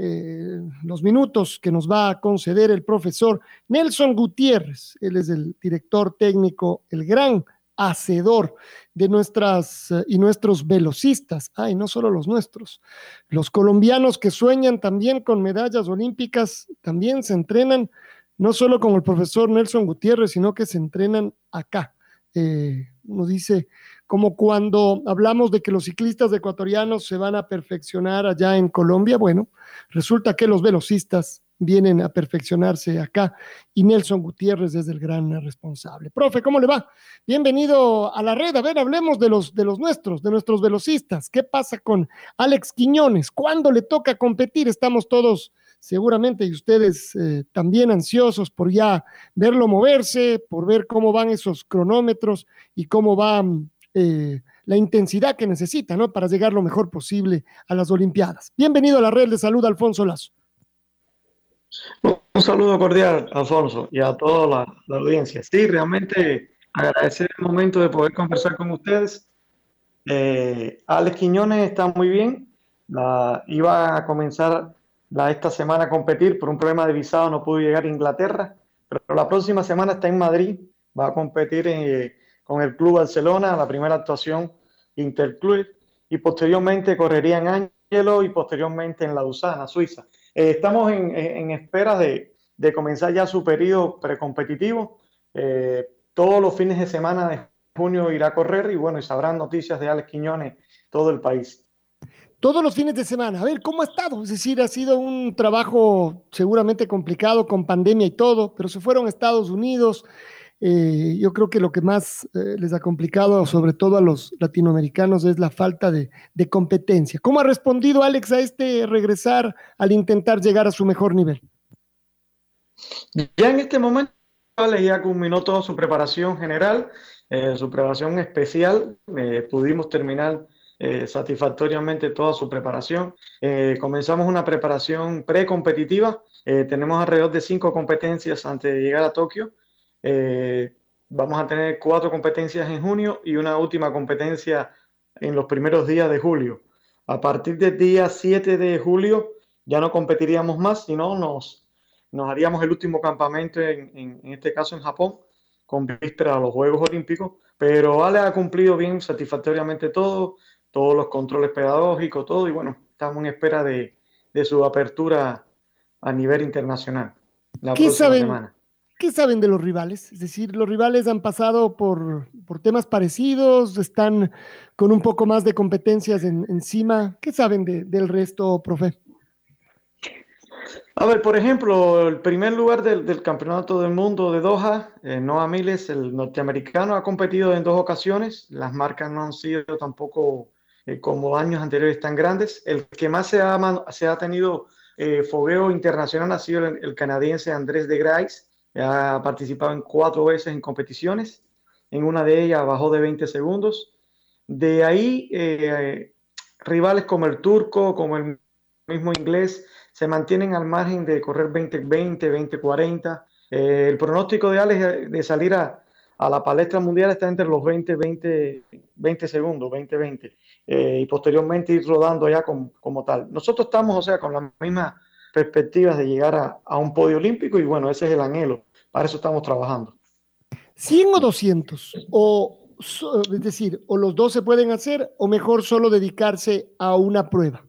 eh, los minutos que nos va a conceder el profesor Nelson Gutiérrez. Él es el director técnico, el gran hacedor de nuestras eh, y nuestros velocistas. Ay, no solo los nuestros. Los colombianos que sueñan también con medallas olímpicas también se entrenan, no solo con el profesor Nelson Gutiérrez, sino que se entrenan acá. Eh, uno dice, como cuando hablamos de que los ciclistas ecuatorianos se van a perfeccionar allá en Colombia, bueno, resulta que los velocistas vienen a perfeccionarse acá y Nelson Gutiérrez es el gran responsable. Profe, ¿cómo le va? Bienvenido a la red. A ver, hablemos de los, de los nuestros, de nuestros velocistas. ¿Qué pasa con Alex Quiñones? ¿Cuándo le toca competir? Estamos todos seguramente y ustedes eh, también ansiosos por ya verlo moverse, por ver cómo van esos cronómetros y cómo va eh, la intensidad que necesita, ¿no? Para llegar lo mejor posible a las Olimpiadas. Bienvenido a la red de salud, Alfonso Lazo. Un saludo cordial, Alfonso, y a toda la, audiencia. Sí, realmente agradecer el momento de poder conversar con ustedes. Eh, Alex Quiñones está muy bien. La, iba a comenzar la, esta semana a competir por un problema de visado, no pudo llegar a Inglaterra, pero la próxima semana está en Madrid, va a competir en, con el Club Barcelona, la primera actuación Interclub, y posteriormente correría en Ángelo y posteriormente en La Dusana, Suiza. Eh, estamos en, espera de, comenzar ya su periodo precompetitivo. Eh, todos los fines de semana de junio irá a correr y bueno, y sabrán noticias de Alex Quiñones todo el país. Todos los fines de semana. A ver, ¿cómo ha estado? Es decir, ha sido un trabajo seguramente complicado con pandemia y todo, pero se fueron a Estados Unidos. Eh, yo creo que lo que más eh, les ha complicado, sobre todo a los latinoamericanos, es la falta de, competencia. ¿Cómo ha respondido Alex a este regresar al intentar llegar a su mejor nivel? Ya en este momento, Alex ya culminó toda su preparación general, eh, su preparación especial. pudimos terminar satisfactoriamente toda su preparación. comenzamos una preparación precompetitiva. tenemos alrededor de cinco competencias antes de llegar a Tokio. Eh, vamos a tener cuatro competencias en junio y una última competencia en los primeros días de julio. A partir del día 7 de julio ya no competiríamos más, sino nos, nos haríamos el último campamento, en, en, este caso en Japón, con víspera a los Juegos Olímpicos. Pero Ale ha cumplido bien satisfactoriamente todo, todos los controles pedagógicos, todo, y bueno, estamos en espera de, de su apertura a nivel internacional. La ¿Qué próxima semana. ¿Qué saben de los rivales? Es decir, los rivales han pasado por, temas parecidos, están con un poco más de competencias encima. ¿Qué saben del resto, profe? A ver, por ejemplo, el primer lugar del, Campeonato del Mundo de Doha, eh, Noah Miles, el norteamericano, ha competido en dos ocasiones. Las marcas no han sido tampoco eh, como años anteriores tan grandes. El que más se ha, se ha tenido eh, fogueo internacional ha sido el, el canadiense Andrés de Grais ha participado en cuatro veces en competiciones. En una de ellas bajó de 20 segundos. De ahí, eh, rivales como el turco, como el mismo inglés, se mantienen al margen de correr 20-20, 20-40. el pronóstico de Alex de salir a, la palestra mundial está entre los 20, 20, 20 segundos, 20, 20, eh, y posteriormente ir rodando ya como, como, tal. Nosotros estamos, o sea, con las mismas perspectivas de llegar a, a, un podio olímpico y bueno, ese es el anhelo. Para eso estamos trabajando. 100 o 200, o es decir, o los dos se pueden hacer, o mejor solo dedicarse a una prueba.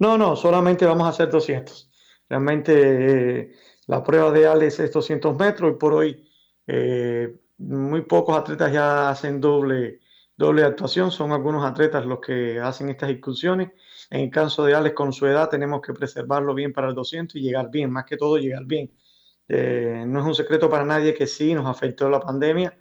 No, no, solamente vamos a hacer 200. Realmente eh, la prueba de Alex es 200 metros y por hoy eh, muy pocos atletas ya hacen doble, doble actuación, son algunos atletas los que hacen estas excursiones. En el caso de Alex, con su edad, tenemos que preservarlo bien para el 200 y llegar bien, más que todo llegar bien. Eh, no es un secreto para nadie que sí nos afectó la pandemia.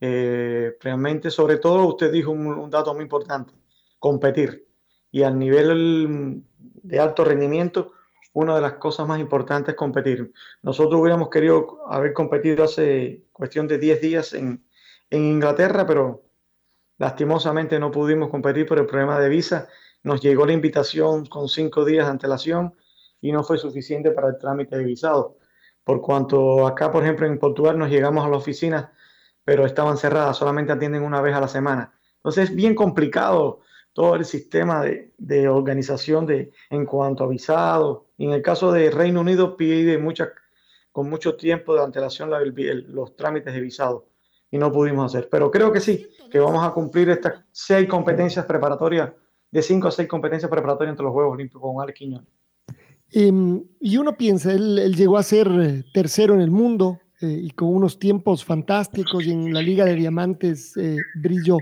Eh, realmente, sobre todo, usted dijo un, dato muy importante, competir. Y al nivel de alto rendimiento, una de las cosas más importantes es competir. Nosotros hubiéramos querido haber competido hace cuestión de 10 días en, en Inglaterra, pero lastimosamente no pudimos competir por el problema de visa. Nos llegó la invitación con cinco días de antelación y no fue suficiente para el trámite de visado. Por cuanto acá, por ejemplo, en Portugal nos llegamos a la oficina, pero estaban cerradas, solamente atienden una vez a la semana. Entonces es bien complicado todo el sistema de, organización de, en cuanto a visado. Y en el caso de Reino Unido pide con mucho tiempo de antelación la, los trámites de visado y no pudimos hacer. Pero creo que sí, que vamos a cumplir estas seis competencias preparatorias, de cinco a seis competencias preparatorias entre los Juegos Olímpicos con Alex Quiñones. Eh, y uno piensa, él, llegó a ser eh, tercero en el mundo eh, y con unos tiempos fantásticos y en la Liga de Diamantes eh, brilló.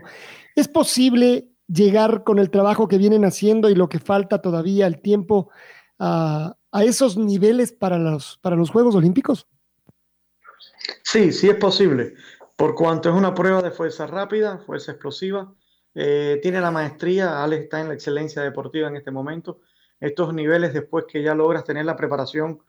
¿Es posible llegar con el trabajo que vienen haciendo y lo que falta todavía, el tiempo, a, a esos niveles para los, para los Juegos Olímpicos? Sí, sí es posible, por cuanto es una prueba de fuerza rápida, fuerza explosiva, tiene la maestría, Alex está en la excelencia deportiva en este momento, estos niveles después que ya logras tener la preparación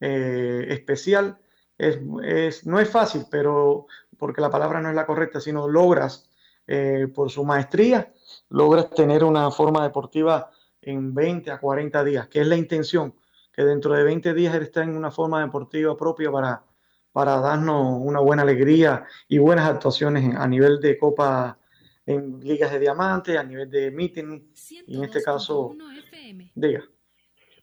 eh, especial, es, es, no es fácil, pero porque la palabra no es la correcta, sino logras eh, por su maestría, logras tener una forma deportiva en 20 a 40 días, que es la intención, que dentro de 20 días él está en una forma deportiva propia para, para darnos una buena alegría y buenas actuaciones a nivel de Copa en ligas de diamante, a nivel de meeting, y en este caso, diga.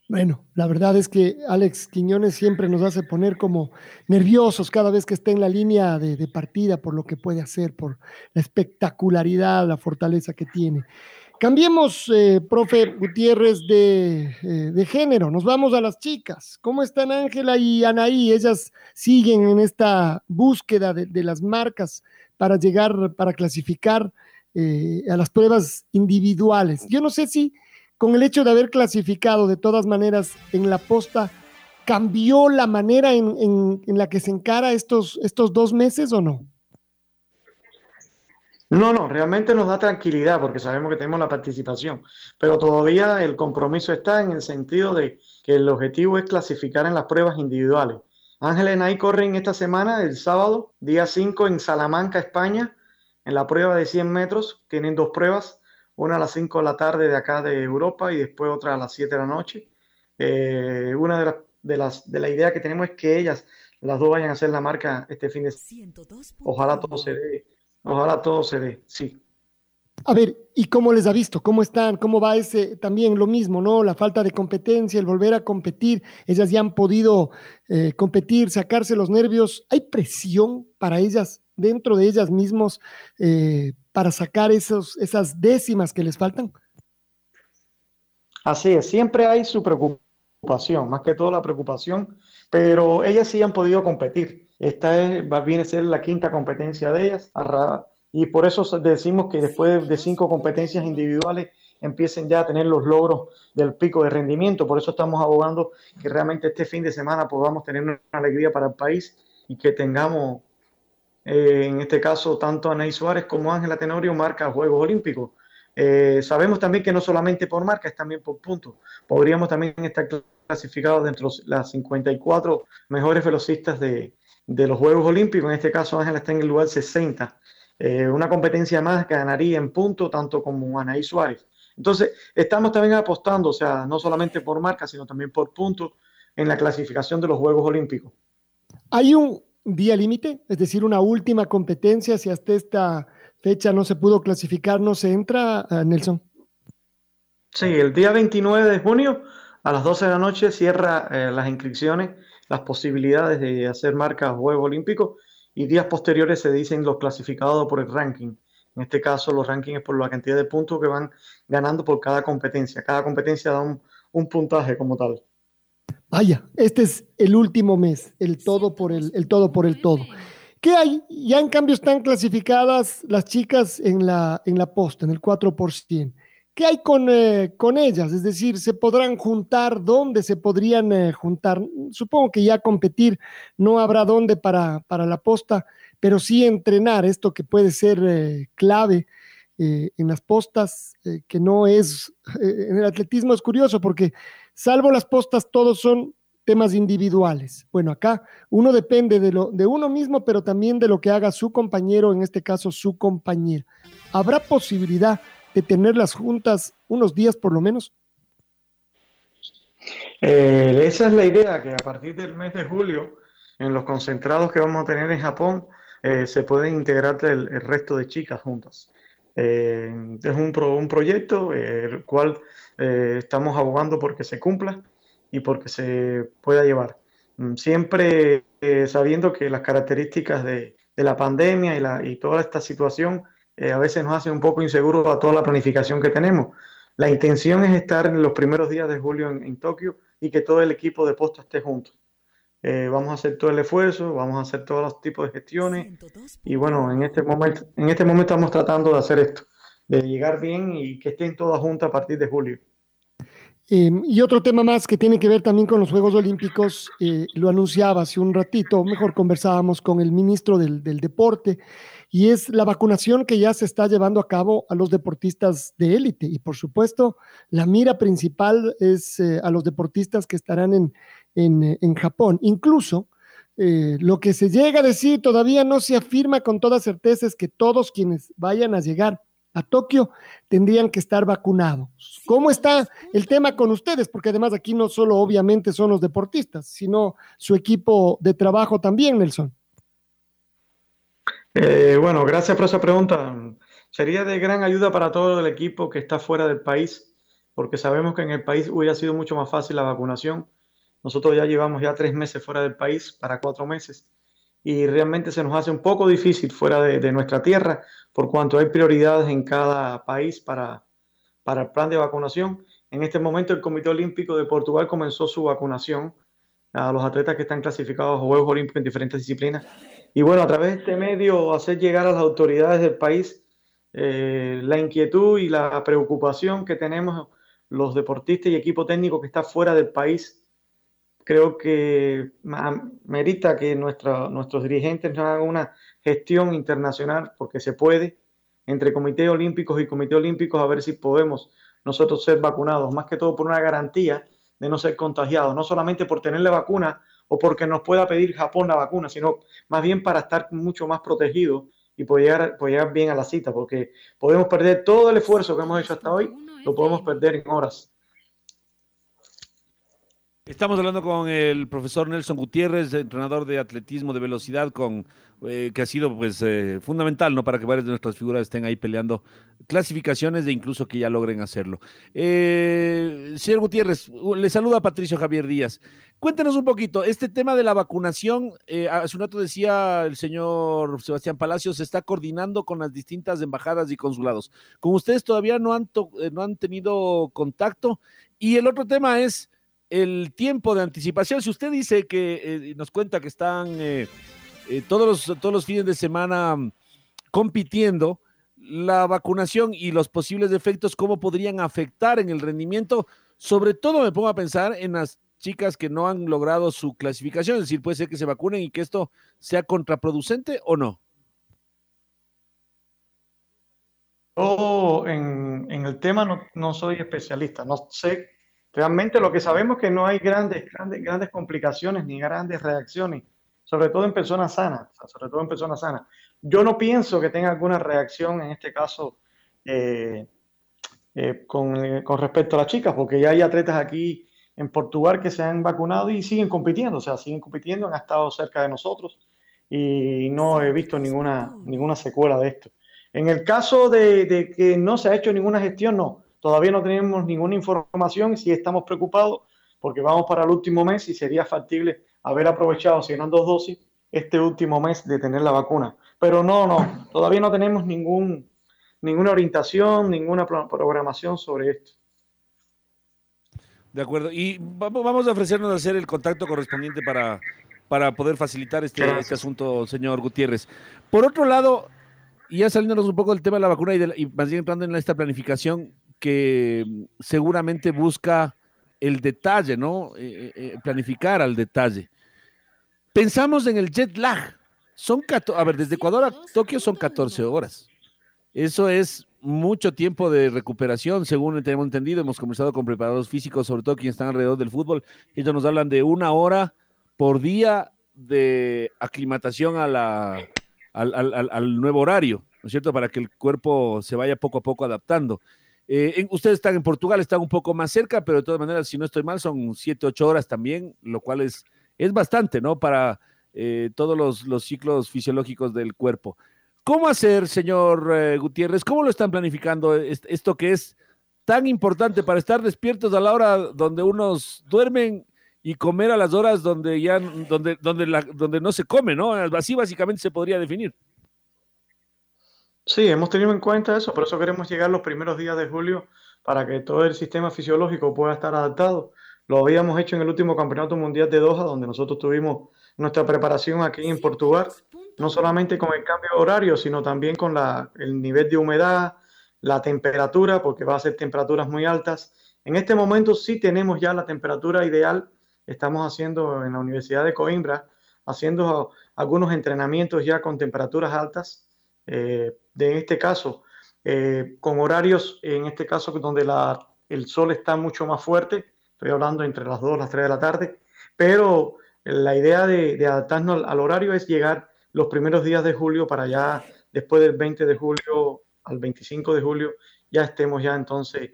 Bueno, la verdad es que Alex Quiñones siempre nos hace poner como nerviosos cada vez que está en la línea de, de, partida por lo que puede hacer, por la espectacularidad, la fortaleza que tiene. Cambiemos, eh, profe Gutiérrez, de, eh, de, género. Nos vamos a las chicas. ¿Cómo están Ángela y Anaí? Ellas siguen en esta búsqueda de, de las marcas para llegar, para clasificar eh, a las pruebas individuales. Yo no sé si con el hecho de haber clasificado de todas maneras en la posta, ¿cambió la manera en, la que se encara estos, estos dos meses o no? No, no, realmente nos da tranquilidad porque sabemos que tenemos la participación, pero todavía el compromiso está en el sentido de que el objetivo es clasificar en las pruebas individuales. Ángel Enay corren esta semana, el sábado, día 5 en Salamanca, España, en la prueba de 100 metros. Tienen dos pruebas, una a las 5 de la tarde de acá de Europa y después otra a las 7 de la noche. Eh, una de, la, de, las, de la idea que tenemos es que ellas, las dos, vayan a hacer la marca este fin de semana. Ojalá todo se dé Ojalá todo se dé, sí. A ver, ¿y cómo les ha visto? ¿Cómo están? ¿Cómo va ese también lo mismo, no? La falta de competencia, el volver a competir. Ellas ya han podido eh, competir, sacarse los nervios. ¿Hay presión para ellas, dentro de ellas mismos, eh, para sacar esos, esas décimas que les faltan? Así es, siempre hay su preocupación, más que todo la preocupación, pero ellas sí han podido competir esta es, va, viene a ser la quinta competencia de ellas. Y por eso decimos que después de cinco competencias individuales empiecen ya a tener los logros del pico de rendimiento. Por eso estamos abogando que realmente este fin de semana podamos tener una alegría para el país y que tengamos, eh, en este caso, tanto Anaí Suárez como Ángela Tenorio marca Juegos Olímpicos. Eh, sabemos también que no solamente por marca, es también por puntos. Podríamos también estar clasificados dentro de las 54 mejores velocistas de, de los Juegos Olímpicos, en este caso Ángela está en el lugar 60, eh, una competencia más ganaría en punto tanto como Anaí Suárez. Entonces, estamos también apostando, o sea, no solamente por marca, sino también por puntos en la clasificación de los Juegos Olímpicos. ¿Hay un día límite? Es decir, una última competencia, si hasta esta fecha no se pudo clasificar, no se entra, uh, Nelson. Sí, el día 29 de junio a las 12 de la noche cierra eh, las inscripciones las posibilidades de hacer marcas Juegos Olímpicos y días posteriores se dicen los clasificados por el ranking. En este caso, los rankings por la cantidad de puntos que van ganando por cada competencia. Cada competencia da un puntaje como tal. Vaya, este es el último mes, el todo por el, el todo por el todo. ¿Qué hay? Ya en cambio están clasificadas las chicas en la, en la posta, en el 4%. ¿Qué hay con, eh, con ellas? Es decir, ¿se podrán juntar? ¿Dónde se podrían eh, juntar? Supongo que ya competir no habrá dónde para, para la posta, pero sí entrenar, esto que puede ser eh, clave en las postas, que no es, en el atletismo es curioso porque salvo las postas, todos son temas individuales. Bueno, acá uno depende de, lo, de uno mismo, pero también de lo que haga su compañero, en este caso su compañera. ¿Habrá posibilidad de tenerlas juntas unos días por lo menos? Eh, esa es la idea, que a partir del mes de julio, en los concentrados que vamos a tener en Japón, eh, se pueden integrar el, resto de chicas juntas. Eh, es un, un proyecto el cual estamos abogando porque se cumpla y porque se pueda llevar. Mm, siempre sabiendo que las características de, la pandemia y, toda esta situación eh, a veces nos hace un poco inseguros a toda la planificación que tenemos. La intención es estar en los primeros días de julio en, Tokio y que todo el equipo de posta esté junto. Eh, vamos a hacer todo el esfuerzo, vamos a hacer todos los tipos de gestiones y bueno, en este momento, en este momento estamos tratando de hacer esto, de llegar bien y que estén todas juntas a partir de julio. Em, y otro tema más que tiene que ver también con los Juegos Olímpicos, eh, lo anunciaba hace un ratito, mejor conversábamos con el ministro del, del Deporte, y es la vacunación que ya se está llevando a cabo a los deportistas de élite. Y por supuesto, la mira principal es eh, a los deportistas que estarán en, en, eh, Japón. Incluso eh, lo que se llega a decir todavía no se afirma con toda certeza es que todos quienes vayan a llegar a Tokio tendrían que estar vacunados. ¿Cómo está el tema con ustedes? Porque además aquí no solo obviamente son los deportistas, sino su equipo de trabajo también, Nelson. Eh, bueno, gracias por esa pregunta. Sería de gran ayuda para todo el equipo que está fuera del país, porque sabemos que en el país hubiera sido mucho más fácil la vacunación. Nosotros ya llevamos ya tres meses fuera del país, para cuatro meses, y realmente se nos hace un poco difícil fuera de, nuestra tierra, por cuanto hay prioridades en cada país para, para el plan de vacunación. En este momento el Comité Olímpico de Portugal comenzó su vacunación a los atletas que están clasificados a Juegos Olímpicos en diferentes disciplinas y bueno, a través de este medio hacer llegar a las autoridades del país eh, la inquietud y la preocupación que tenemos los deportistas y equipo técnico que está fuera del país. Creo que merita que nuestros dirigentes nos hagan una gestión internacional, porque se puede, entre comités olímpicos y comité olímpicos, a ver si podemos nosotros ser vacunados, más que todo por una garantía de no ser contagiados, no solamente por tener la vacuna o porque nos pueda pedir Japón la vacuna, sino más bien para estar mucho más protegidos y poder llegar, bien a la cita, porque podemos perder todo el esfuerzo que hemos hecho hasta hoy, lo podemos perder en horas. Estamos hablando con el profesor Nelson Gutiérrez, entrenador de atletismo de velocidad, con, eh, que ha sido pues eh, fundamental ¿no? para que varias de nuestras figuras estén ahí peleando clasificaciones e incluso que ya logren hacerlo. Eh, señor Gutiérrez, le saluda Patricio Javier Díaz. Cuéntenos un poquito, este tema de la vacunación, hace un rato decía el señor Sebastián Palacios, se está coordinando con las distintas embajadas y consulados. Con ustedes todavía no han, no han tenido contacto. Y el otro tema es el tiempo de anticipación. Si usted dice que eh, nos cuenta que están eh, eh, todos, los, todos los fines de semana mm, compitiendo, la vacunación y los posibles efectos, ¿cómo podrían afectar en el rendimiento? Sobre todo me pongo a pensar en las chicas que no han logrado su clasificación, es decir, puede ser que se vacunen y que esto sea contraproducente o no. Yo en, el tema no, no soy especialista, no sé Realmente lo que sabemos es que no hay grandes, grandes, grandes complicaciones ni grandes reacciones, sobre todo en personas sanas, sobre todo en personas sanas. Yo no pienso que tenga alguna reacción en este caso eh, eh, con, con, respecto a las chicas, porque ya hay atletas aquí en Portugal que se han vacunado y siguen compitiendo, o sea, siguen compitiendo, han estado cerca de nosotros y no he visto ninguna, ninguna secuela de esto. En el caso de, de que no se ha hecho ninguna gestión, no. Todavía no tenemos ninguna información y sí estamos preocupados porque vamos para el último mes y sería factible haber aprovechado, si eran dos dosis, este último mes de tener la vacuna. Pero no, no, todavía no tenemos ningún, ninguna orientación, ninguna programación sobre esto. De acuerdo. Y vamos a ofrecernos a hacer el contacto correspondiente para para poder facilitar este, este, asunto, señor Gutiérrez. Por otro lado, y ya saliéndonos un poco del tema de la vacuna y, más bien entrando en esta planificación que seguramente busca el detalle, ¿no? Eh, eh, eh, planificar al detalle. Pensamos en el jet lag. Son, a ver, desde Ecuador a Tokio son 14 horas. Eso es mucho tiempo de recuperación, según tenemos entendido. Hemos conversado con preparadores físicos, sobre todo quienes están alrededor del fútbol. Ellos nos hablan de una hora por día de aclimatación a la, al, nuevo horario, ¿no es cierto? Para que el cuerpo se vaya poco a poco adaptando. Eh, ustedes están en Portugal, están un poco más cerca, pero de todas maneras, si no estoy mal, son siete, ocho horas también, lo cual es, es bastante, ¿no? Para eh, todos los, ciclos fisiológicos del cuerpo. ¿Cómo hacer, señor eh, Gutiérrez? ¿Cómo lo están planificando esto que es tan importante para estar despiertos a la hora donde unos duermen y comer a las horas donde ya donde donde donde no se come, ¿no? Así básicamente se podría definir. Sí, hemos tenido en cuenta eso, por eso queremos llegar los primeros días de julio para que todo el sistema fisiológico pueda estar adaptado. Lo habíamos hecho en el último Campeonato Mundial de Doha, donde nosotros tuvimos nuestra preparación aquí en Portugal, no solamente con el cambio de horario, sino también con el nivel de humedad, la temperatura, porque va a ser temperaturas muy altas. En este momento sí tenemos ya la temperatura ideal estamos haciendo en la Universidad de Coimbra, haciendo algunos entrenamientos ya con temperaturas altas, de en este caso, eh, con horarios, en este caso donde la, el sol está mucho más fuerte, estoy hablando entre las 2 y las 3 de la tarde, pero la idea de, adaptarnos al, horario es llegar los primeros días de julio para ya, después del 20 de julio al 25 de julio, ya estemos ya entonces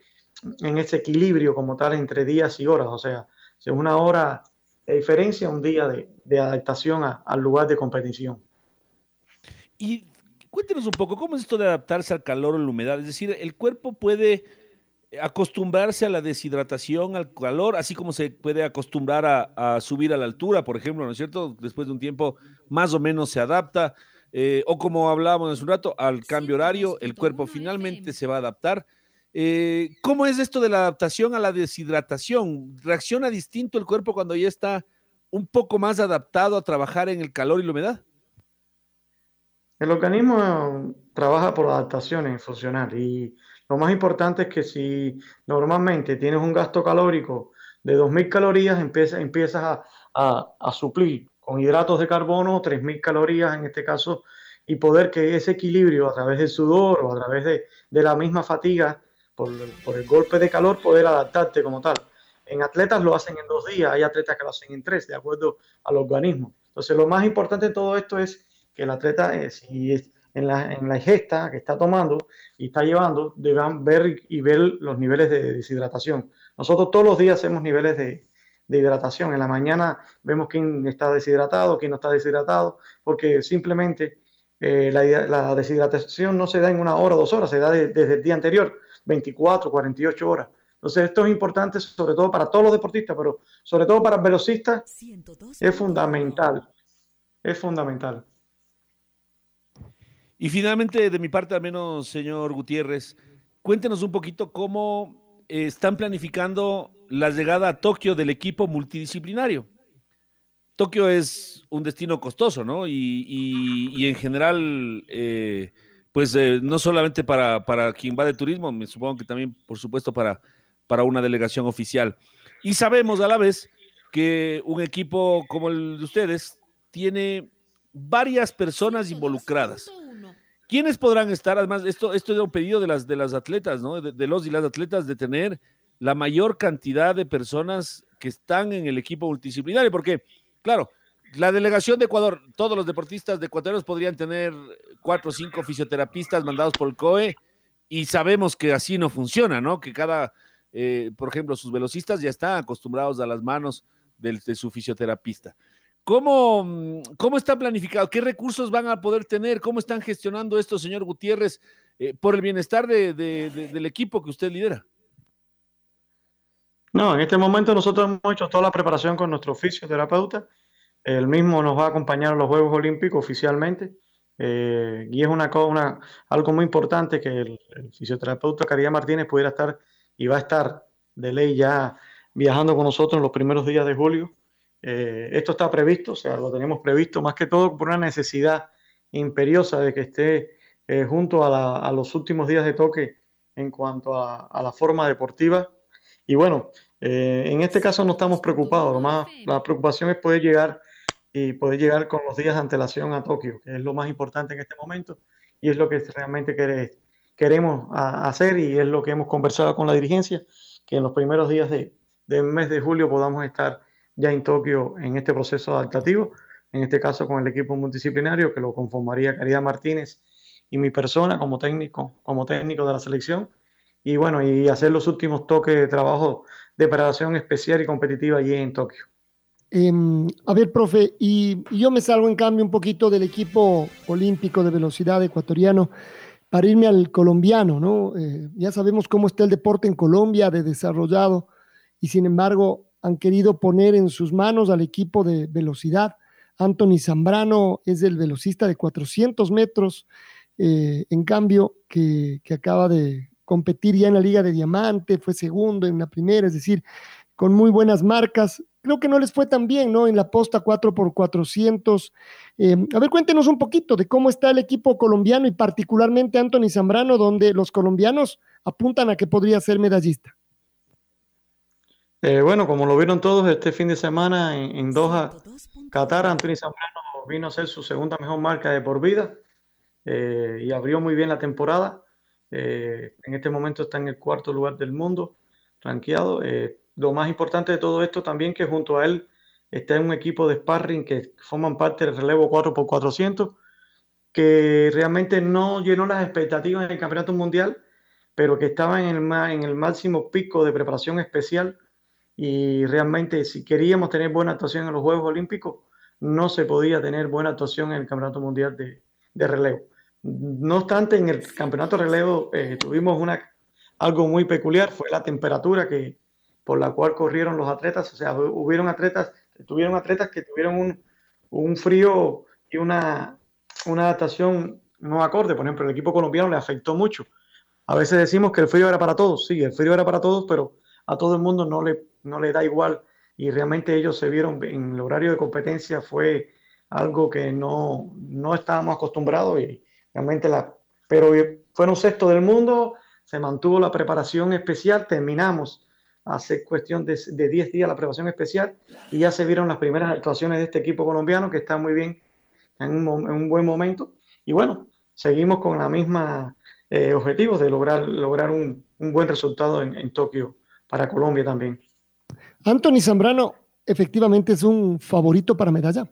en ese equilibrio como tal entre días y horas, o sea, es una hora de diferencia, un día de, adaptación al lugar de competición. Y cuéntenos un poco, ¿cómo es esto de adaptarse al calor o la humedad? Es decir, el cuerpo puede acostumbrarse a la deshidratación, al calor, así como se puede acostumbrar a, subir a la altura, por ejemplo, ¿no es cierto? Después de un tiempo más o menos se adapta, eh, o como hablábamos hace un rato, al cambio horario, el cuerpo finalmente se va a adaptar. Eh, ¿Cómo es esto de la adaptación a la deshidratación? ¿Reacciona distinto el cuerpo cuando ya está un poco más adaptado a trabajar en el calor y la humedad? El organismo trabaja por adaptaciones funcional y lo más importante es que si normalmente tienes un gasto calórico de 2.000 calorías, empiezas, empiezas a, suplir con hidratos de carbono 3.000 calorías en este caso y poder que ese equilibrio a través del sudor o a través de, la misma fatiga por, el golpe de calor, poder adaptarte como tal. En atletas lo hacen en dos días, hay atletas que lo hacen en tres, de acuerdo al organismo. Entonces, lo más importante de todo esto es que el atleta, eh, si es en la, en la ingesta que está tomando y está llevando, deban ver y ver los niveles de deshidratación. Nosotros todos los días hacemos niveles de, de hidratación. En la mañana vemos quién está deshidratado, quién no está deshidratado, porque simplemente eh, la, la, deshidratación no se da en una hora o dos horas, se da desde el día anterior. 24, 48 horas. Entonces, esto es importante sobre todo para todos los deportistas, pero sobre todo para el velocista es fundamental. Es fundamental. Y finalmente, de mi parte, al menos, señor Gutiérrez, cuéntenos un poquito cómo eh, están planificando la llegada a Tokio del equipo multidisciplinario. Tokio es un destino costoso, ¿no? Y, en general, eh, pues eh, no solamente para, quien va de turismo, me supongo que también, por supuesto, para, para una delegación oficial. Y sabemos a la vez que un equipo como el de ustedes tiene varias personas involucradas. ¿Quiénes podrán estar? Además, esto, esto es un pedido de las, de las atletas, ¿no? De, los y las atletas de tener la mayor cantidad de personas que están en el equipo multidisciplinario, porque, claro, la delegación de Ecuador, todos los deportistas de ecuatorianos podrían tener cuatro o cinco fisioterapistas mandados por el COE y sabemos que así no funciona, ¿no? Que cada, eh, por ejemplo, sus velocistas ya están acostumbrados a las manos de, su fisioterapista. ¿Cómo, ¿Cómo está planificado? ¿Qué recursos van a poder tener? ¿Cómo están gestionando esto, señor Gutiérrez, eh, por el bienestar del equipo que usted lidera? No, en este momento nosotros hemos hecho toda la preparación con nuestro fisioterapeuta el mismo nos va a acompañar a los Juegos Olímpicos oficialmente. Eh, y es una, una, algo muy importante que el, fisioterapeuta Caridad Martínez pudiera estar y va a estar de ley ya viajando con nosotros en los primeros días de julio. Eh, esto está previsto, o sea, lo tenemos previsto más que todo por una necesidad imperiosa de que esté eh, junto a, los últimos días de toque en cuanto a, la forma deportiva. Y bueno, eh, en este caso no estamos preocupados, lo más, la preocupación es poder llegar y poder llegar con los días de antelación a Tokio, que es lo más importante en este momento y es lo que realmente queremos hacer y es lo que hemos conversado con la dirigencia, que en los primeros días de, del mes de julio podamos estar ya en Tokio en este proceso adaptativo, en este caso con el equipo multidisciplinario que lo conformaría Caridad Martínez y mi persona como técnico, como técnico de la selección, y bueno, y hacer los últimos toques de trabajo de preparación especial y competitiva allí en Tokio. Em, a ver, profe, y, yo me salgo en cambio un poquito del equipo olímpico de velocidad ecuatoriano para irme al colombiano, ¿no? Eh, ya sabemos cómo está el deporte en Colombia de desarrollado y sin embargo han querido poner en sus manos al equipo de velocidad. Anthony Zambrano es el velocista de 400 metros, eh, en cambio, que, acaba de competir ya en la Liga de Diamante, fue segundo en la primera, es decir, con muy buenas marcas. Creo que no les fue tan bien, ¿no? En la posta 4 por 400. Eh, a ver, cuéntenos un poquito de cómo está el equipo colombiano y particularmente Anthony Zambrano, donde los colombianos apuntan a que podría ser medallista. Eh, bueno, como lo vieron todos este fin de semana en, Doha, Qatar, Anthony Zambrano vino a ser su segunda mejor marca de por vida eh, y abrió muy bien la temporada. Eh, en este momento está en el cuarto lugar del mundo, rankeado. lo más importante de todo esto también que junto a él está un equipo de sparring que forman parte del relevo 4x400, que realmente no llenó las expectativas en el Campeonato Mundial, pero que estaba en el máximo pico de preparación especial y realmente si queríamos tener buena actuación en los Juegos Olímpicos, no se podía tener buena actuación en el Campeonato Mundial de, de Relevo. No obstante, en el Campeonato de Relevo eh, tuvimos una, algo muy peculiar, fue la temperatura que, por la cual corrieron los atletas, o sea, hubieron atletas, tuvieron atletas que tuvieron un, un frío y una, una adaptación no acorde. Por ejemplo, el equipo colombiano le afectó mucho. A veces decimos que el frío era para todos, sí, el frío era para todos, pero a todo el mundo no le, no le da igual. Y realmente ellos se vieron en el horario de competencia fue algo que no, no estábamos acostumbrados y realmente la, pero fueron sexto del mundo, se mantuvo la preparación especial, terminamos. Hace cuestión de 10 días la preparación especial y ya se vieron las primeras actuaciones de este equipo colombiano que está muy bien en un, en un buen momento. Y bueno, seguimos con la misma eh, objetivo de lograr, lograr un, un buen resultado en, en Tokio para Colombia también. Anthony Zambrano efectivamente es un favorito para medalla.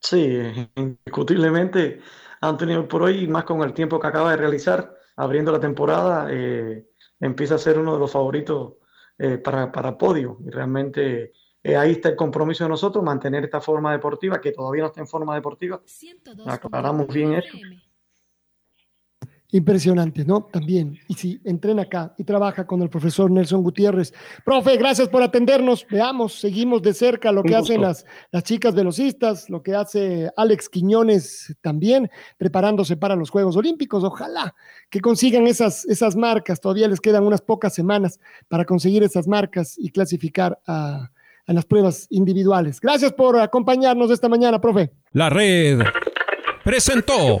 Sí, indiscutiblemente Anthony por hoy, más con el tiempo que acaba de realizar, abriendo la temporada, eh, empieza a ser uno de los favoritos eh, para, para, podio. Y realmente eh, ahí está el compromiso de nosotros, mantener esta forma deportiva, que todavía no está en forma deportiva. Aclaramos bien eso. Impresionante, ¿no? También. Y si entrena acá y trabaja con el profesor Nelson Gutiérrez. Profe, gracias por atendernos. Veamos, seguimos de cerca lo que hacen las, las chicas velocistas, lo que hace Alex Quiñones también, preparándose para los Juegos Olímpicos. Ojalá que consigan esas, esas marcas. Todavía les quedan unas pocas semanas para conseguir esas marcas y clasificar a, a las pruebas individuales. Gracias por acompañarnos esta mañana, profe. La red presentó